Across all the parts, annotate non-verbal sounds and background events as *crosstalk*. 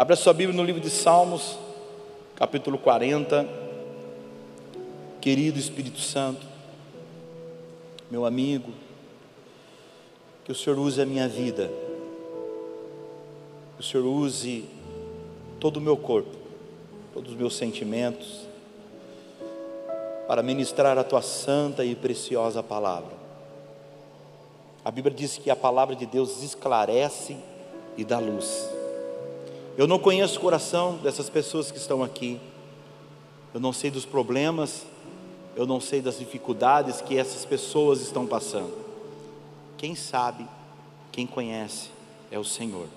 Abra sua Bíblia no livro de Salmos, capítulo 40. Querido Espírito Santo, meu amigo, que o Senhor use a minha vida, que o Senhor use todo o meu corpo, todos os meus sentimentos, para ministrar a tua santa e preciosa palavra. A Bíblia diz que a palavra de Deus esclarece e dá luz. Eu não conheço o coração dessas pessoas que estão aqui. Eu não sei dos problemas, eu não sei das dificuldades que essas pessoas estão passando. Quem sabe, quem conhece é o Senhor.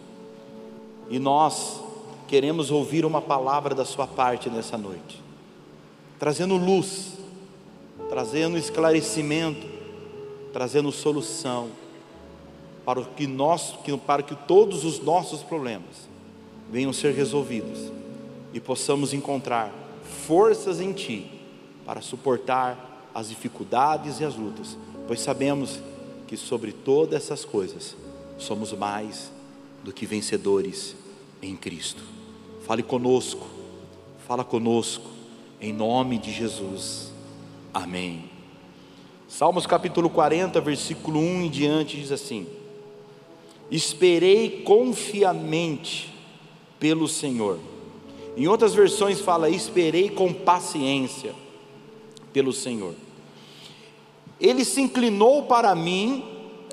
E nós queremos ouvir uma palavra da Sua parte nessa noite, trazendo luz, trazendo esclarecimento, trazendo solução para o que nós, para que todos os nossos problemas venham ser resolvidos e possamos encontrar forças em Ti para suportar as dificuldades e as lutas, pois sabemos que sobre todas essas coisas somos mais do que vencedores em Cristo. Fale conosco, fala conosco, em nome de Jesus. Amém. Salmos capítulo 40, versículo 1 em diante diz assim: Esperei confiamente pelo Senhor. Em outras versões fala: Esperei com paciência pelo Senhor. Ele se inclinou para mim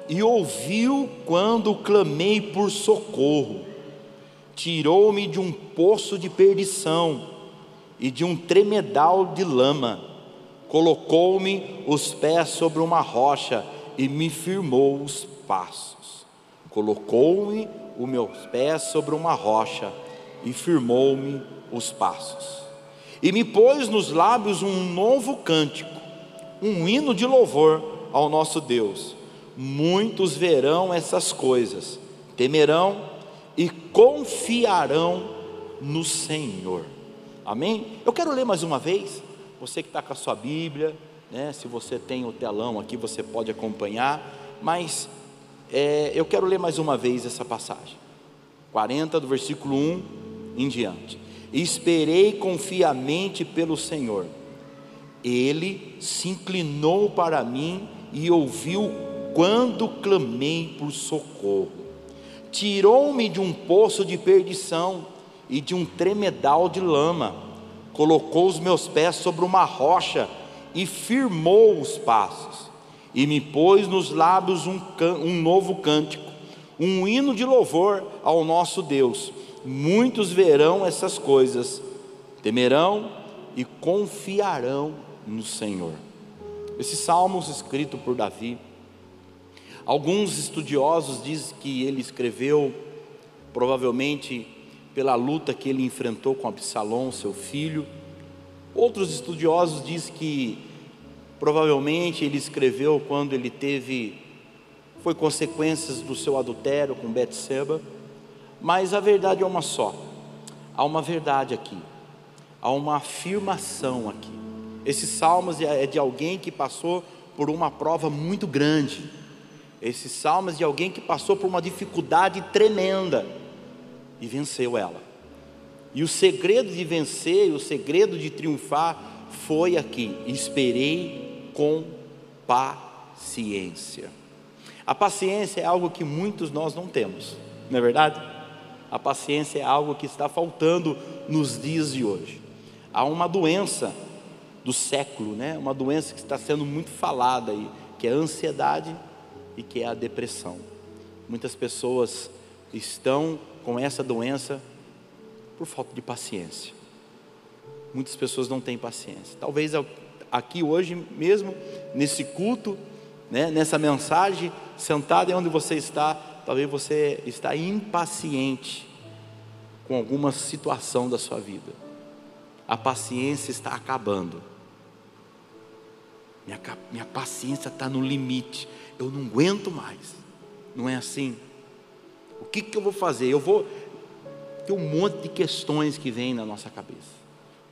e ouviu quando clamei por socorro. Tirou-me de um poço de perdição e de um tremedal de lama colocou-me os pés sobre uma rocha e me firmou os passos. Colocou-me os meus pés sobre uma rocha e firmou-me os passos. E me pôs nos lábios um novo cântico, um hino de louvor ao nosso Deus. Muitos verão essas coisas, temerão e confiarão no Senhor. Amém? Eu quero ler mais uma vez você que está com a sua Bíblia, né, se você tem o telão aqui, você pode acompanhar, mas é, eu quero ler mais uma vez essa passagem, 40 do versículo 1 em diante. Esperei confiamente pelo Senhor, ele se inclinou para mim e ouviu quando clamei por socorro. Tirou-me de um poço de perdição e de um tremedal de lama colocou os meus pés sobre uma rocha e firmou os passos, e me pôs nos lábios um, um novo cântico, um hino de louvor ao nosso Deus. Muitos verão essas coisas, temerão e confiarão no Senhor. Esse salmo escrito por Davi, alguns estudiosos dizem que ele escreveu provavelmente pela luta que ele enfrentou com Absalão, seu filho. Outros estudiosos dizem que provavelmente ele escreveu quando ele teve foi consequências do seu adultério com Betseba, mas a verdade é uma só. Há uma verdade aqui. Há uma afirmação aqui. Esse salmos é de alguém que passou por uma prova muito grande. Esse salmos é de alguém que passou por uma dificuldade tremenda e venceu ela. E o segredo de vencer, o segredo de triunfar foi aqui: esperei com paciência. A paciência é algo que muitos nós não temos, não é verdade? A paciência é algo que está faltando nos dias de hoje. Há uma doença do século, né? Uma doença que está sendo muito falada aí, que é a ansiedade e que é a depressão. Muitas pessoas estão com essa doença por falta de paciência. Muitas pessoas não têm paciência. Talvez aqui hoje mesmo, nesse culto, né, nessa mensagem, sentado em onde você está, talvez você está impaciente com alguma situação da sua vida. A paciência está acabando. Minha, minha paciência está no limite. Eu não aguento mais. Não é assim? O que, que eu vou fazer? Eu vou. Tem um monte de questões que vêm na nossa cabeça.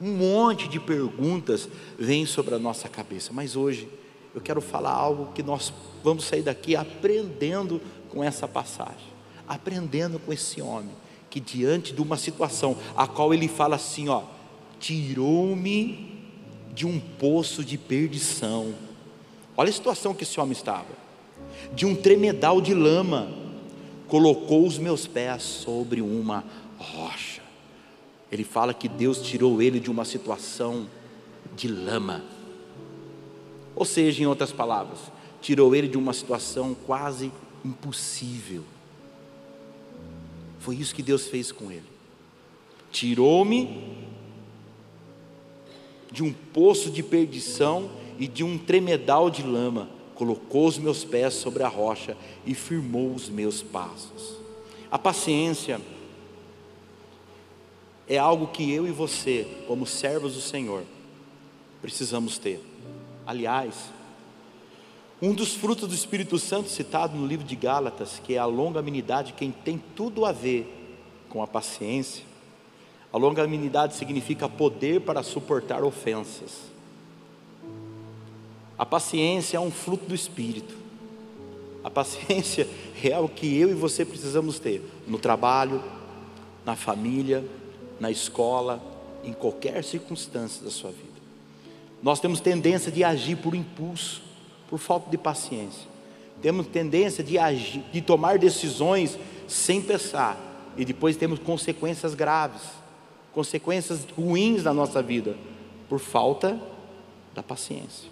Um monte de perguntas vêm sobre a nossa cabeça. Mas hoje eu quero falar algo que nós vamos sair daqui aprendendo com essa passagem, aprendendo com esse homem que diante de uma situação a qual ele fala assim, ó, tirou-me de um poço de perdição. Olha a situação que esse homem estava. De um tremedal de lama, colocou os meus pés sobre uma rocha. Ele fala que Deus tirou ele de uma situação de lama. Ou seja, em outras palavras, tirou ele de uma situação quase impossível. Foi isso que Deus fez com ele. Tirou-me de um poço de perdição e de um tremedal de lama, colocou os meus pés sobre a rocha e firmou os meus passos. A paciência é algo que eu e você, como servos do Senhor, precisamos ter. Aliás, um dos frutos do Espírito Santo citado no livro de Gálatas, que é a longanimidade, quem tem tudo a ver com a paciência, a longanimidade significa poder para suportar ofensas. A paciência é um fruto do Espírito. A paciência *laughs* é o que eu e você precisamos ter no trabalho, na família, na escola, em qualquer circunstância da sua vida. Nós temos tendência de agir por impulso, por falta de paciência. Temos tendência de agir, de tomar decisões sem pensar e depois temos consequências graves consequências ruins na nossa vida por falta da paciência.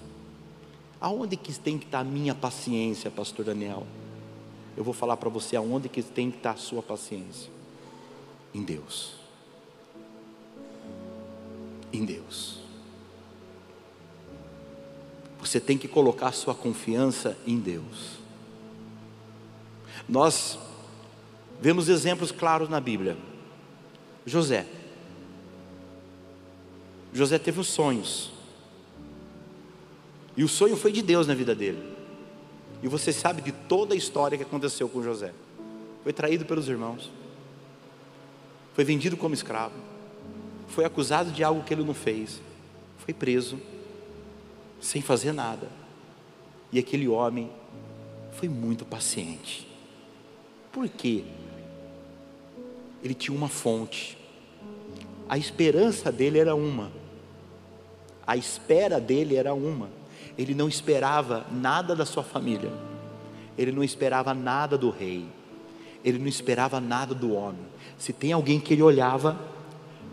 Aonde que tem que estar a minha paciência, pastor Daniel? Eu vou falar para você aonde que tem que estar a sua paciência. Em Deus. Em Deus. Você tem que colocar sua confiança em Deus. Nós vemos exemplos claros na Bíblia. José. José teve os sonhos. E o sonho foi de Deus na vida dele. E você sabe de toda a história que aconteceu com José. Foi traído pelos irmãos. Foi vendido como escravo. Foi acusado de algo que ele não fez. Foi preso. Sem fazer nada. E aquele homem foi muito paciente. Por quê? Ele tinha uma fonte. A esperança dele era uma a espera dele era uma. Ele não esperava nada da sua família. Ele não esperava nada do rei. Ele não esperava nada do homem. Se tem alguém que ele olhava,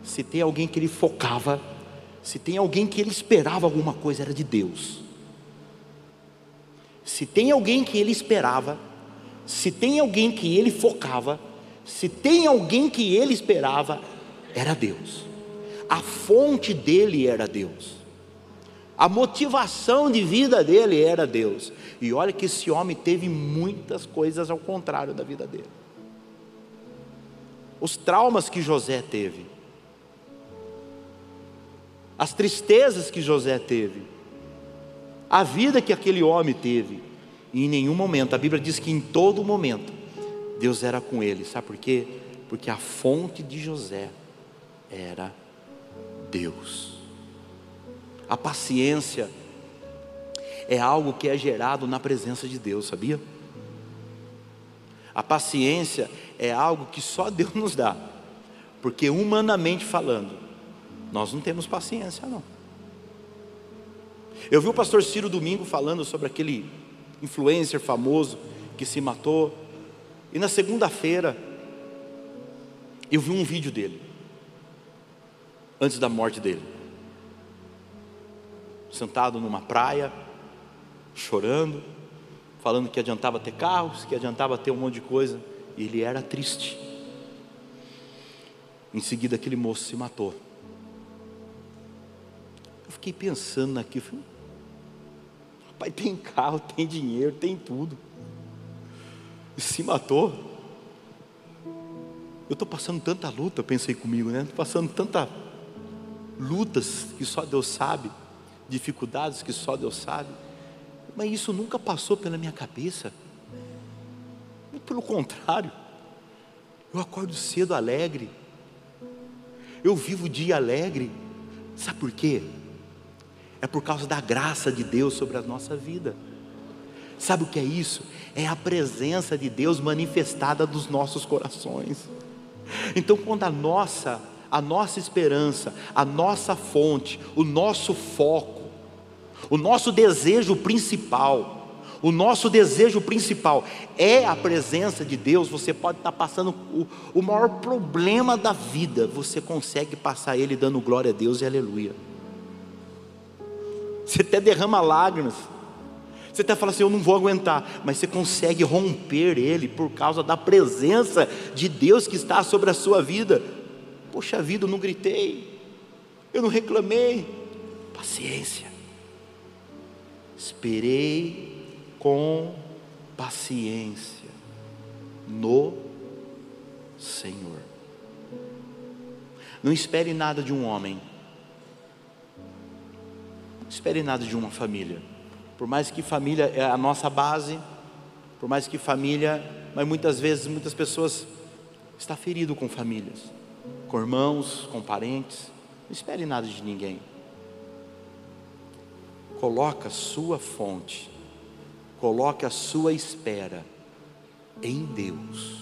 se tem alguém que ele focava, se tem alguém que ele esperava alguma coisa, era de Deus. Se tem alguém que ele esperava, se tem alguém que ele focava, se tem alguém que ele esperava, era Deus. A fonte dele era Deus. A motivação de vida dele era Deus. E olha que esse homem teve muitas coisas ao contrário da vida dele. Os traumas que José teve, as tristezas que José teve, a vida que aquele homem teve, e em nenhum momento, a Bíblia diz que em todo momento, Deus era com ele, sabe por quê? Porque a fonte de José era Deus. A paciência é algo que é gerado na presença de Deus, sabia? A paciência é algo que só Deus nos dá, porque humanamente falando, nós não temos paciência, não. Eu vi o pastor Ciro domingo falando sobre aquele influencer famoso que se matou, e na segunda-feira eu vi um vídeo dele, antes da morte dele sentado numa praia, chorando, falando que adiantava ter carros, que adiantava ter um monte de coisa, e ele era triste. Em seguida, aquele moço se matou. Fiquei pensando naquilo, falei, pai tem carro, tem dinheiro, tem tudo. E se matou. Eu estou passando tanta luta, pensei comigo, né? Estou passando tanta lutas que só Deus sabe dificuldades que só Deus sabe, mas isso nunca passou pela minha cabeça. Muito pelo contrário, eu acordo cedo alegre, eu vivo o dia alegre, sabe por quê? É por causa da graça de Deus sobre a nossa vida. Sabe o que é isso? É a presença de Deus manifestada nos nossos corações. Então, quando a nossa, a nossa esperança, a nossa fonte, o nosso foco, o nosso desejo principal, o nosso desejo principal é a presença de Deus. Você pode estar passando o, o maior problema da vida, você consegue passar ele dando glória a Deus e aleluia. Você até derrama lágrimas. Você até fala assim: Eu não vou aguentar, mas você consegue romper ele por causa da presença de Deus que está sobre a sua vida. Poxa vida, eu não gritei, eu não reclamei. Paciência. Esperei com paciência no Senhor. Não espere nada de um homem. Espere nada de uma família. Por mais que família é a nossa base, por mais que família, mas muitas vezes muitas pessoas está ferido com famílias, com irmãos, com parentes. Não espere nada de ninguém. Coloca sua fonte Coloque a sua espera em Deus.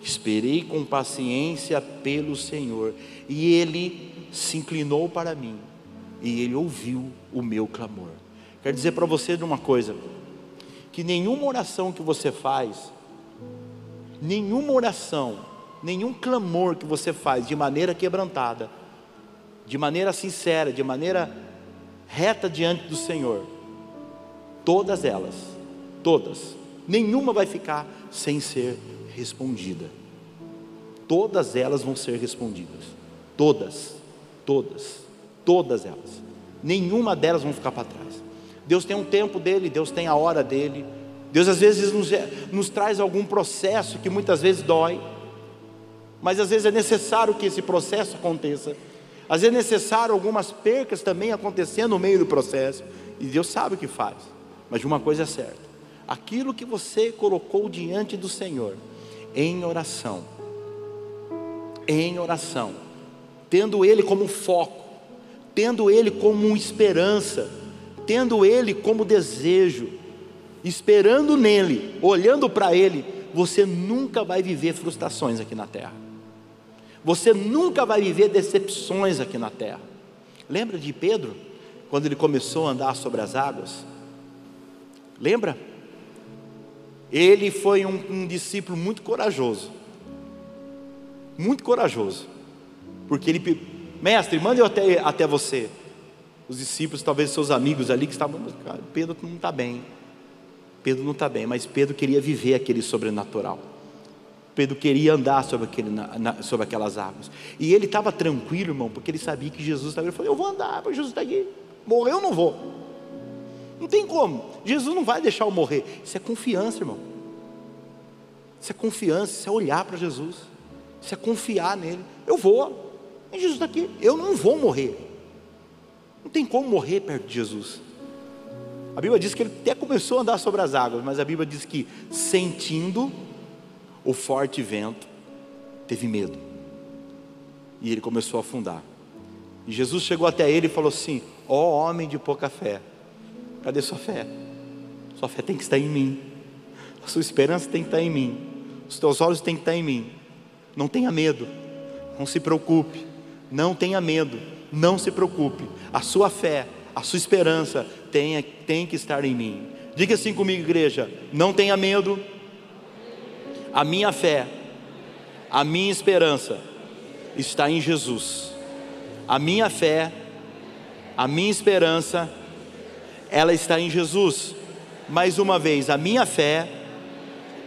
Esperei com paciência pelo Senhor, e Ele se inclinou para mim, e Ele ouviu o meu clamor. Quero dizer para você de uma coisa: que nenhuma oração que você faz, nenhuma oração, nenhum clamor que você faz de maneira quebrantada, de maneira sincera, de maneira reta diante do Senhor, Todas elas, todas, nenhuma vai ficar sem ser respondida. Todas elas vão ser respondidas. Todas, todas, todas elas. Nenhuma delas vão ficar para trás. Deus tem um tempo dele, Deus tem a hora dele. Deus às vezes nos, nos traz algum processo que muitas vezes dói, mas às vezes é necessário que esse processo aconteça. Às vezes é necessário algumas percas também acontecer no meio do processo, e Deus sabe o que faz. Mas uma coisa é certa: aquilo que você colocou diante do Senhor, em oração, em oração, tendo Ele como foco, tendo Ele como esperança, tendo Ele como desejo, esperando nele, olhando para Ele, você nunca vai viver frustrações aqui na terra. Você nunca vai viver decepções aqui na terra. Lembra de Pedro, quando ele começou a andar sobre as águas? Lembra? Ele foi um, um discípulo muito corajoso. Muito corajoso. Porque ele, mestre, manda eu até, até você. Os discípulos, talvez seus amigos ali que estavam, Pedro não está bem. Pedro não está bem, mas Pedro queria viver aquele sobrenatural. Pedro queria andar sobre, aquele, na, sobre aquelas águas. E ele estava tranquilo, irmão, porque ele sabia que Jesus estava. Ele falou: Eu vou andar, porque Jesus está aqui. Morreu, eu não vou. Não tem como. Jesus não vai deixar eu morrer. Isso é confiança, irmão. Isso é confiança, isso é olhar para Jesus. Isso é confiar nele. Eu vou. E Jesus está aqui. Eu não vou morrer. Não tem como morrer perto de Jesus. A Bíblia diz que ele até começou a andar sobre as águas, mas a Bíblia diz que sentindo o forte vento, teve medo. E ele começou a afundar. E Jesus chegou até ele e falou assim: Ó oh, homem de pouca fé, Cadê sua fé? Sua fé tem que estar em mim. A sua esperança tem que estar em mim. Os teus olhos têm que estar em mim. Não tenha medo. Não se preocupe. Não tenha medo. Não se preocupe. A sua fé, a sua esperança tem, tem que estar em mim. Diga assim comigo, igreja: não tenha medo. A minha fé, a minha esperança está em Jesus. A minha fé, a minha esperança ela está em Jesus. Mais uma vez, a minha fé,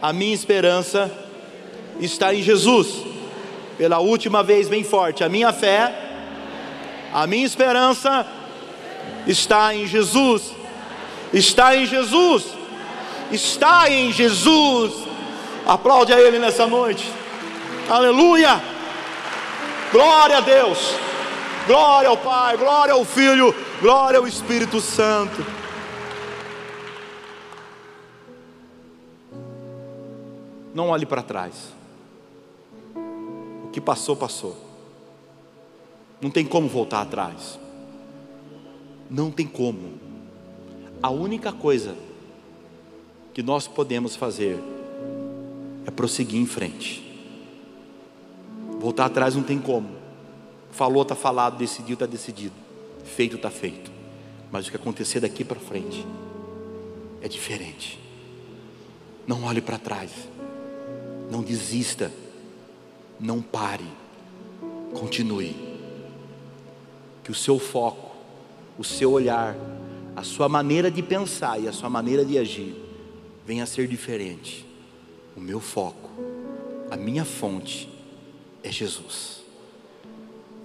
a minha esperança está em Jesus. Pela última vez, bem forte, a minha fé, a minha esperança está em Jesus. Está em Jesus. Está em Jesus. Aplaude a Ele nessa noite. Aleluia. Glória a Deus. Glória ao Pai, glória ao Filho, glória ao Espírito Santo. Não olhe para trás. Que passou, passou. Não tem como voltar atrás. Não tem como. A única coisa que nós podemos fazer é prosseguir em frente. Voltar atrás não tem como. Falou, está falado, decidiu, está decidido. Feito, está feito. Mas o que acontecer daqui para frente é diferente. Não olhe para trás. Não desista. Não pare. Continue. Que o seu foco, o seu olhar, a sua maneira de pensar e a sua maneira de agir venha a ser diferente. O meu foco, a minha fonte é Jesus.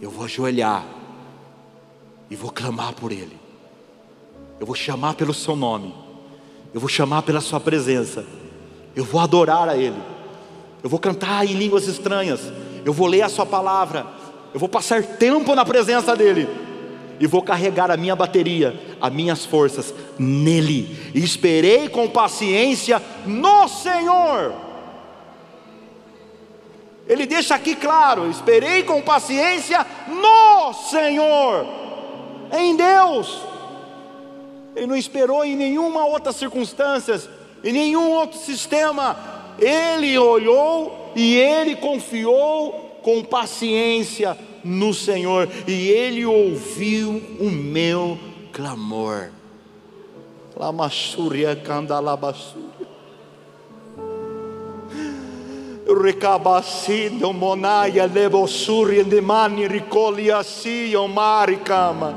Eu vou ajoelhar e vou clamar por Ele. Eu vou chamar pelo Seu nome. Eu vou chamar pela Sua presença. Eu vou adorar a Ele. Eu vou cantar em línguas estranhas. Eu vou ler a Sua palavra. Eu vou passar tempo na presença dEle. E vou carregar a minha bateria, as minhas forças nele. E esperei com paciência no Senhor. Ele deixa aqui claro: esperei com paciência no Senhor, em Deus. Ele não esperou em nenhuma outra circunstância, em nenhum outro sistema. Ele olhou e ele confiou com paciência no Senhor, e ele ouviu o meu clamor. Lamachuria candalabassúria. Recabasindo monaia levosuri de mani ricoli o maricama.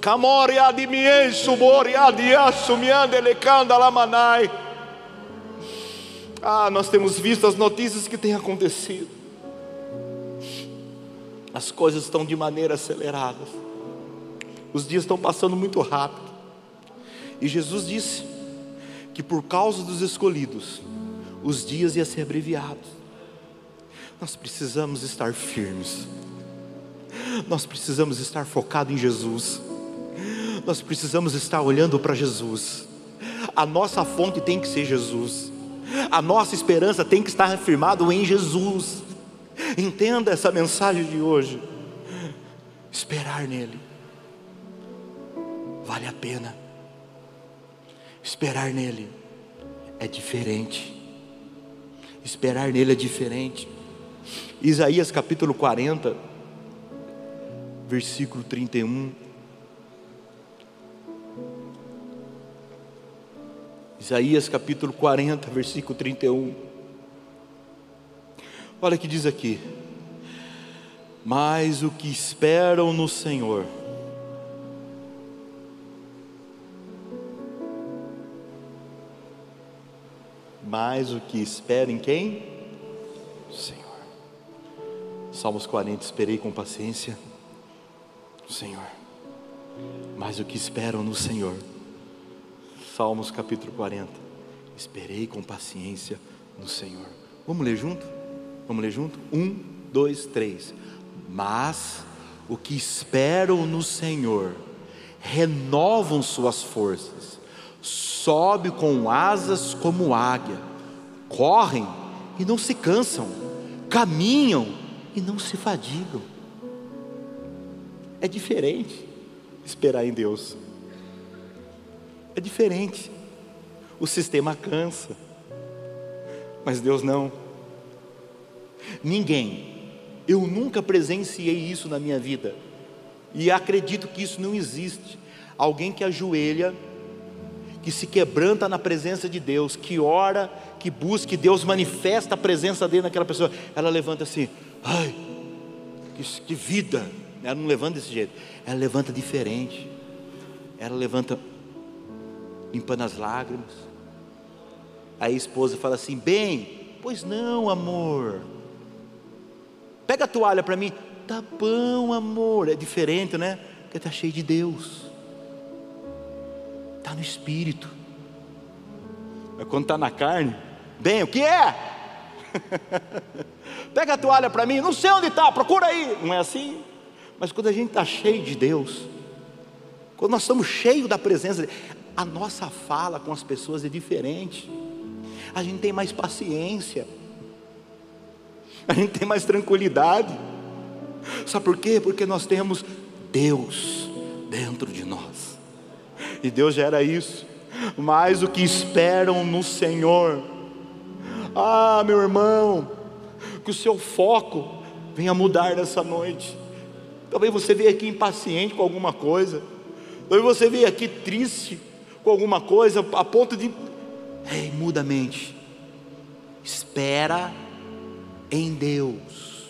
Camori adi miesu bori adi asu miande lecanda lamanai. Ah, nós temos visto as notícias que têm acontecido. As coisas estão de maneira acelerada. Os dias estão passando muito rápido. E Jesus disse que por causa dos escolhidos, os dias iam ser abreviados. Nós precisamos estar firmes. Nós precisamos estar focados em Jesus. Nós precisamos estar olhando para Jesus. A nossa fonte tem que ser Jesus. A nossa esperança tem que estar afirmada em Jesus. Entenda essa mensagem de hoje. Esperar nele vale a pena. Esperar nele é diferente. Esperar nele é diferente. Isaías capítulo 40, versículo 31. Isaías capítulo 40, versículo 31. Olha o que diz aqui. Mas o que esperam no Senhor, mas o que espera em quem? Senhor. Salmos 40, esperei com paciência Senhor, mas o que esperam no Senhor. Salmos capítulo 40, esperei com paciência no Senhor. Vamos ler junto? Vamos ler junto? Um, dois, três. Mas o que esperam no Senhor renovam suas forças sobe com asas como águia, correm e não se cansam, caminham e não se fadigam. É diferente esperar em Deus. É diferente. O sistema cansa, mas Deus não. Ninguém, eu nunca presenciei isso na minha vida, e acredito que isso não existe. Alguém que ajoelha que se quebranta na presença de Deus, que ora, que busca, que Deus manifesta a presença dele naquela pessoa, ela levanta assim, ai, que, que vida, ela não levanta desse jeito, ela levanta diferente, ela levanta limpando as lágrimas, aí a esposa fala assim, bem, pois não amor, pega a toalha para mim, tá bom amor, é diferente né, porque está cheio de Deus, está no espírito. Mas quando está na carne, bem, o que é? *laughs* Pega a toalha para mim, não sei onde está, procura aí. Não é assim? Mas quando a gente está cheio de Deus, quando nós estamos cheios da presença, a nossa fala com as pessoas é diferente. A gente tem mais paciência, a gente tem mais tranquilidade. Sabe por quê? Porque nós temos Deus dentro de nós e Deus gera isso, mas o que esperam no Senhor. Ah, meu irmão, que o seu foco venha mudar nessa noite. Talvez você veja aqui impaciente com alguma coisa, talvez você veja aqui triste com alguma coisa, a ponto de. Ei, muda a mente, espera em Deus,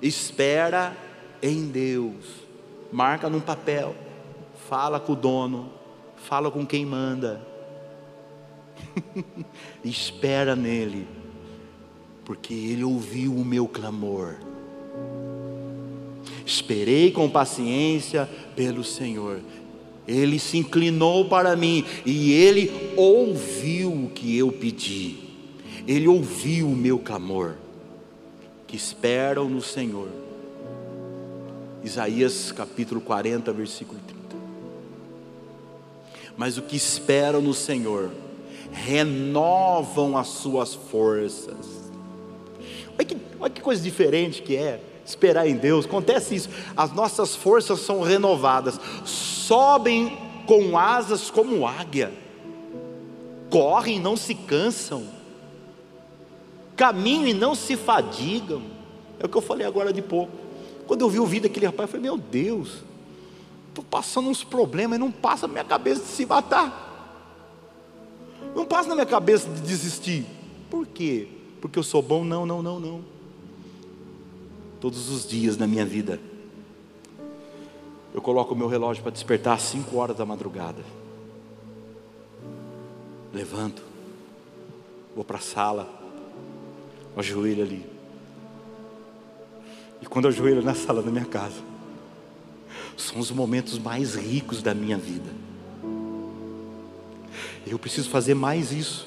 espera em Deus, marca num papel, fala com o dono, fala com quem manda, *laughs* espera nele, porque ele ouviu o meu clamor. Esperei com paciência pelo Senhor. Ele se inclinou para mim e ele ouviu o que eu pedi. Ele ouviu o meu clamor. Que esperam no Senhor. Isaías capítulo 40, versículo 30. Mas o que esperam no Senhor renovam as suas forças. Olha que, olha que coisa diferente que é esperar em Deus. Acontece isso, as nossas forças são renovadas, sobem com asas como águia, correm e não se cansam, caminham e não se fadigam. É o que eu falei agora de pouco. Quando eu vi o vídeo daquele rapaz, eu falei: Meu Deus, estou passando uns problemas e não passa na minha cabeça de se matar. Não passa na minha cabeça de desistir. Por quê? Porque eu sou bom? Não, não, não, não. Todos os dias na minha vida, eu coloco o meu relógio para despertar às 5 horas da madrugada. Levanto, vou para a sala, ajoelho ali. E quando eu ajoelho na sala da minha casa, são os momentos mais ricos da minha vida. Eu preciso fazer mais isso,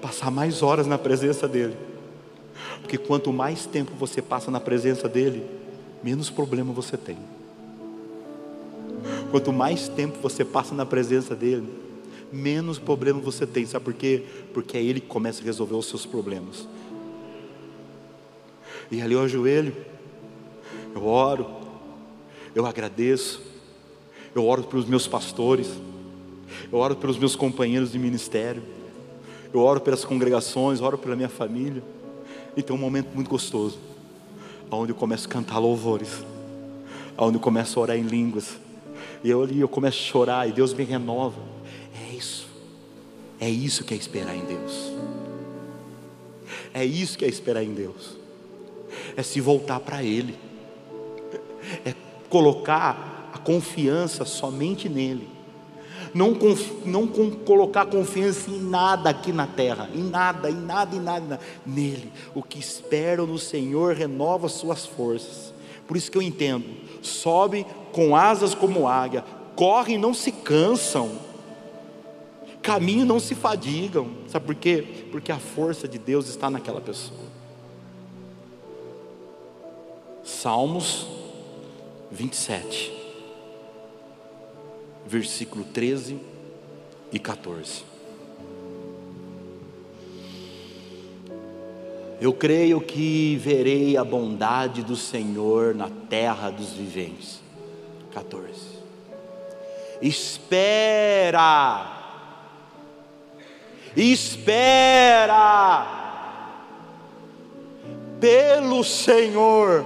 passar mais horas na presença dEle, porque quanto mais tempo você passa na presença dEle, menos problema você tem. Quanto mais tempo você passa na presença dEle, menos problema você tem. Sabe por quê? Porque é Ele que começa a resolver os seus problemas. E ali eu ajoelho, eu oro, eu agradeço, eu oro para os meus pastores eu oro pelos meus companheiros de ministério, eu oro pelas congregações, oro pela minha família. E tem um momento muito gostoso, onde eu começo a cantar louvores, onde eu começo a orar em línguas, e eu ali eu começo a chorar, e Deus me renova. É isso, é isso que é esperar em Deus, é isso que é esperar em Deus, é se voltar para Ele, é colocar a confiança somente nele não, não colocar confiança em nada aqui na terra, em nada, em nada, em nada, nele. O que espero no Senhor renova suas forças. Por isso que eu entendo: sobe com asas como águia, corre e não se cansam, caminham e não se fadigam. Sabe por quê? Porque a força de Deus está naquela pessoa. Salmos 27 versículo 13 e 14. Eu creio que verei a bondade do Senhor na terra dos viventes. 14. Espera, espera pelo Senhor,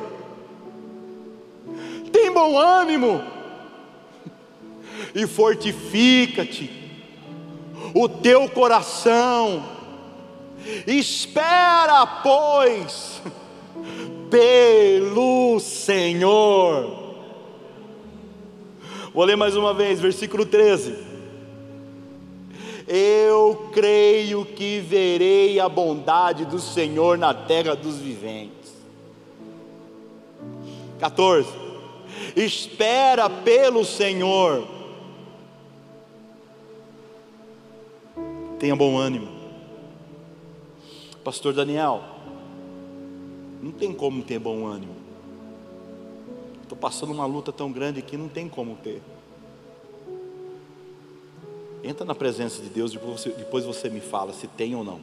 tem bom ânimo, e fortifica-te, o teu coração, espera, pois, pelo Senhor. Vou ler mais uma vez, versículo 13. Eu creio que verei a bondade do Senhor na terra dos viventes. 14. Espera pelo Senhor Tenha bom ânimo. Pastor Daniel, não tem como ter bom ânimo. Estou passando uma luta tão grande que não tem como ter. Entra na presença de Deus, depois você, depois você me fala se tem ou não.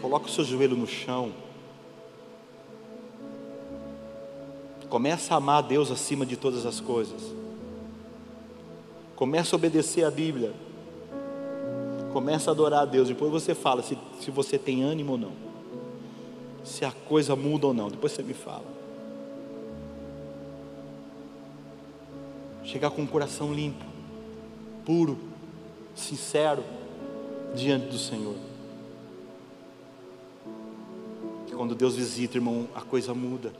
Coloca o seu joelho no chão. Começa a amar a Deus acima de todas as coisas. Começa a obedecer a Bíblia. Começa a adorar a Deus. Depois você fala se, se você tem ânimo ou não. Se a coisa muda ou não. Depois você me fala. Chegar com o coração limpo, puro, sincero diante do Senhor. Quando Deus visita, irmão, a coisa muda.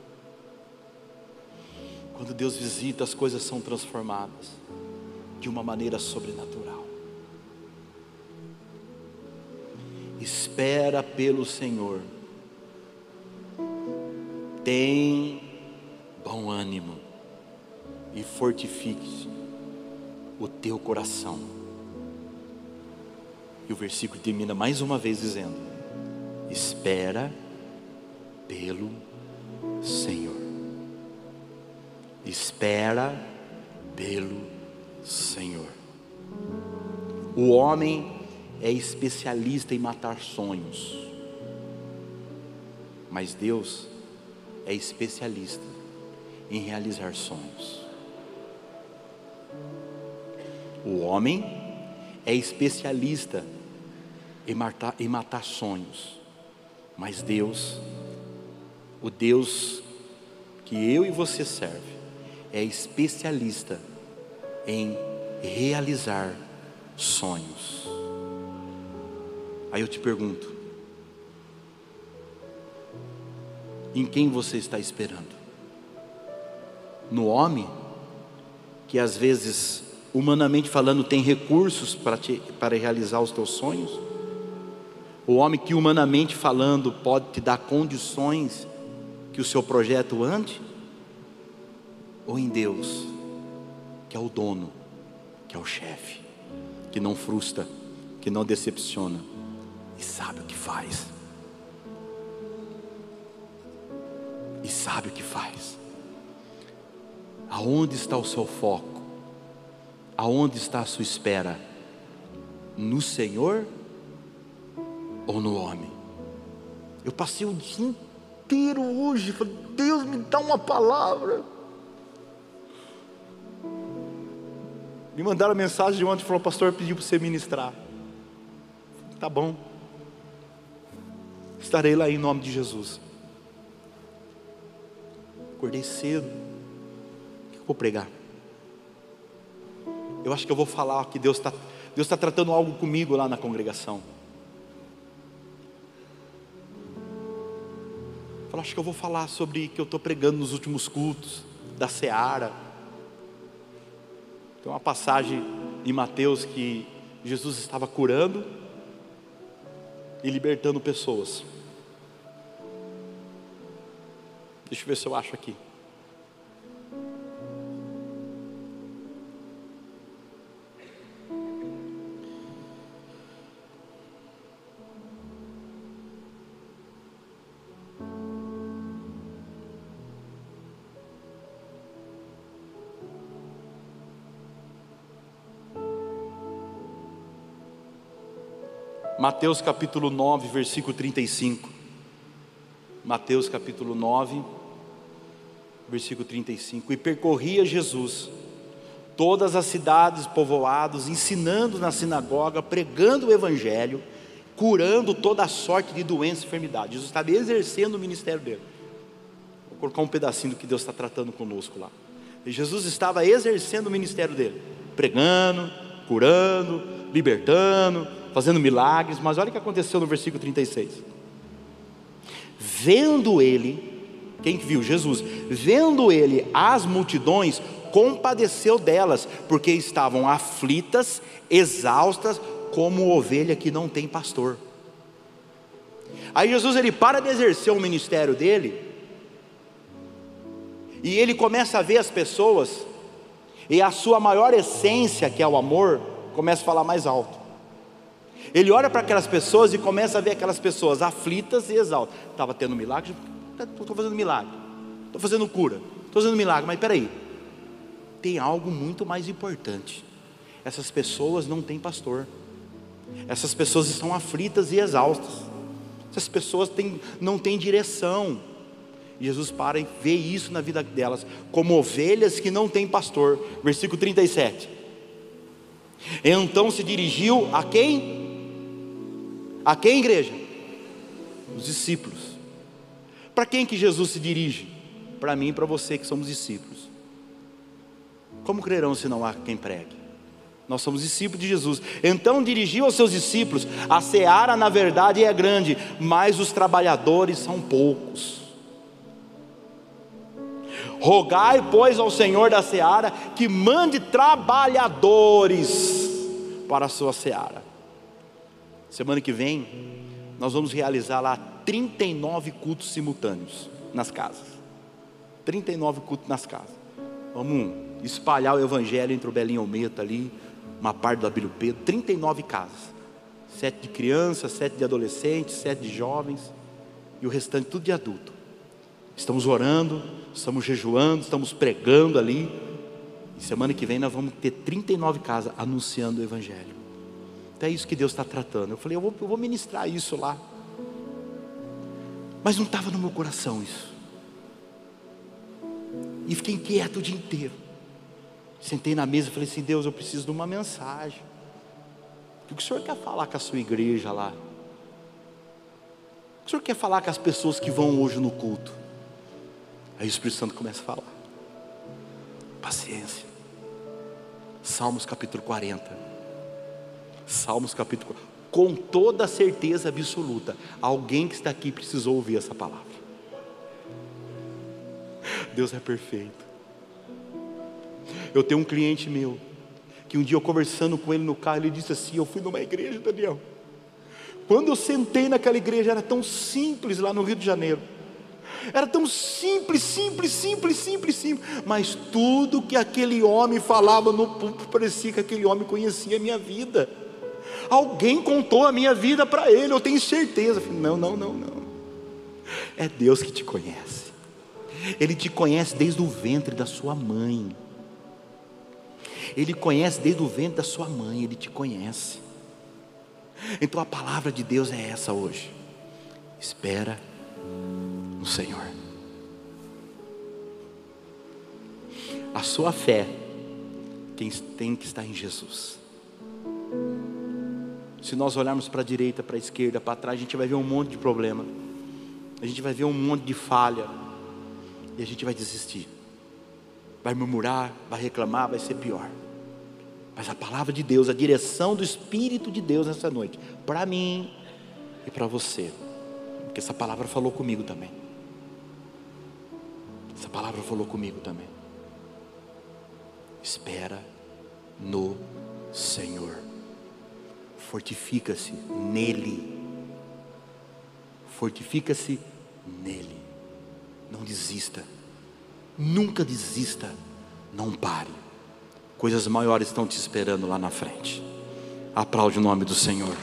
Quando Deus visita, as coisas são transformadas de uma maneira sobrenatural. Espera pelo Senhor. Tem bom ânimo e fortifique o teu coração. E o versículo termina mais uma vez dizendo: Espera pelo Senhor. Espera pelo Senhor. O homem é especialista em matar sonhos, mas Deus é especialista em realizar sonhos. O homem é especialista em matar, em matar sonhos, mas Deus, o Deus que eu e você serve, é especialista em realizar sonhos. Aí eu te pergunto: em quem você está esperando? No homem, que às vezes, humanamente falando, tem recursos para, te, para realizar os teus sonhos? O homem que, humanamente falando, pode te dar condições que o seu projeto ande? Ou em Deus? que é o dono, que é o chefe, que não frustra, que não decepciona e sabe o que faz. E sabe o que faz. Aonde está o seu foco? Aonde está a sua espera? No Senhor ou no homem? Eu passei o dia inteiro hoje, falei, Deus me dá uma palavra. Me mandaram mensagem ontem, falou, pastor, pediu para você ministrar. Tá bom. Estarei lá em nome de Jesus. Acordei cedo. O que eu vou pregar? Eu acho que eu vou falar que Deus está Deus está tratando algo comigo lá na congregação. Eu acho que eu vou falar sobre que eu estou pregando nos últimos cultos da Seara tem uma passagem em Mateus que Jesus estava curando e libertando pessoas. Deixa eu ver se eu acho aqui. Mateus capítulo 9, versículo 35. Mateus capítulo 9, versículo 35. E percorria Jesus todas as cidades, povoados, ensinando na sinagoga, pregando o evangelho, curando toda sorte de doença e enfermidade. Jesus estava exercendo o ministério dele. Vou colocar um pedacinho do que Deus está tratando conosco lá. E Jesus estava exercendo o ministério dele, pregando, curando, libertando, fazendo milagres, mas olha o que aconteceu no versículo 36. Vendo ele, quem viu? Jesus, vendo ele as multidões, compadeceu delas, porque estavam aflitas, exaustas, como ovelha que não tem pastor. Aí Jesus ele para de exercer o ministério dele, e ele começa a ver as pessoas, e a sua maior essência, que é o amor, começa a falar mais alto. Ele olha para aquelas pessoas e começa a ver aquelas pessoas aflitas e exaltas. Estava tendo milagre, estou fazendo milagre, estou fazendo cura, estou fazendo milagre, mas peraí, tem algo muito mais importante. Essas pessoas não têm pastor, essas pessoas estão aflitas e exaustas, essas pessoas têm, não têm direção. Jesus para e vê isso na vida delas, como ovelhas que não têm pastor. Versículo 37. Então se dirigiu a quem? A quem, igreja? Os discípulos. Para quem que Jesus se dirige? Para mim e para você que somos discípulos. Como crerão se não há quem pregue? Nós somos discípulos de Jesus. Então dirigiu aos seus discípulos: a seara, na verdade, é grande, mas os trabalhadores são poucos. Rogai, pois, ao Senhor da seara que mande trabalhadores para a sua seara. Semana que vem, nós vamos realizar lá 39 cultos simultâneos nas casas. 39 cultos nas casas. Vamos espalhar o evangelho entre o Belinho Almeida ali, uma parte do Abílio Pedro, 39 casas. Sete de crianças, sete de adolescentes, sete de jovens e o restante tudo de adulto. Estamos orando, estamos jejuando, estamos pregando ali. E semana que vem nós vamos ter 39 casas anunciando o Evangelho. É isso que Deus está tratando. Eu falei, eu vou, eu vou ministrar isso lá. Mas não estava no meu coração isso. E fiquei inquieto o dia inteiro. Sentei na mesa e falei assim: Deus, eu preciso de uma mensagem. O que o Senhor quer falar com a sua igreja lá? O que o Senhor quer falar com as pessoas que vão hoje no culto? Aí o Espírito Santo começa a falar. Paciência. Salmos capítulo 40. Salmos capítulo 40. Com toda certeza absoluta, alguém que está aqui precisou ouvir essa palavra. Deus é perfeito. Eu tenho um cliente meu, que um dia eu conversando com ele no carro, ele disse assim: Eu fui numa igreja, Daniel. Quando eu sentei naquela igreja, era tão simples lá no Rio de Janeiro. Era tão simples, simples, simples, simples, simples. Mas tudo que aquele homem falava no púlpito parecia que aquele homem conhecia a minha vida. Alguém contou a minha vida para ele, eu tenho certeza. Eu falei, não, não, não, não. É Deus que te conhece. Ele te conhece desde o ventre da sua mãe. Ele conhece desde o ventre da sua mãe, ele te conhece. Então a palavra de Deus é essa hoje. Espera no Senhor. A sua fé tem que estar em Jesus. Se nós olharmos para a direita, para a esquerda, para trás, a gente vai ver um monte de problema. A gente vai ver um monte de falha. E a gente vai desistir vai murmurar, vai reclamar, vai ser pior. Mas a palavra de Deus, a direção do Espírito de Deus nessa noite, para mim e para você, porque essa palavra falou comigo também. Essa palavra falou comigo também. Espera no Senhor, fortifica-se nele, fortifica-se nele, não desista. Nunca desista, não pare. Coisas maiores estão te esperando lá na frente. Aplaude o nome do Senhor.